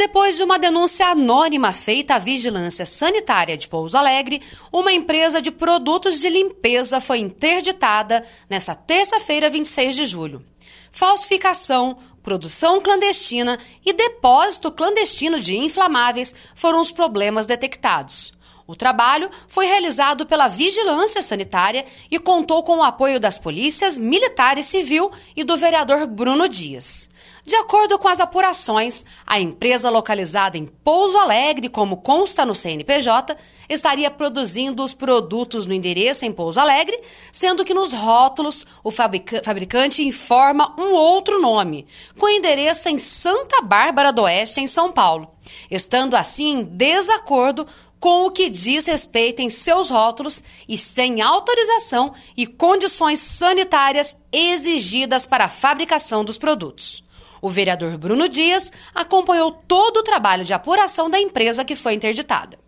Depois de uma denúncia anônima feita à Vigilância Sanitária de Pouso Alegre, uma empresa de produtos de limpeza foi interditada nesta terça-feira, 26 de julho. Falsificação, produção clandestina e depósito clandestino de inflamáveis foram os problemas detectados. O trabalho foi realizado pela Vigilância Sanitária e contou com o apoio das polícias militar e civil e do vereador Bruno Dias. De acordo com as apurações, a empresa localizada em Pouso Alegre, como consta no CNPJ, estaria produzindo os produtos no endereço em Pouso Alegre, sendo que nos rótulos o fabricante informa um outro nome, com endereço em Santa Bárbara do Oeste, em São Paulo, estando assim em desacordo com o que diz respeito em seus rótulos e sem autorização e condições sanitárias exigidas para a fabricação dos produtos. O vereador Bruno Dias acompanhou todo o trabalho de apuração da empresa que foi interditada.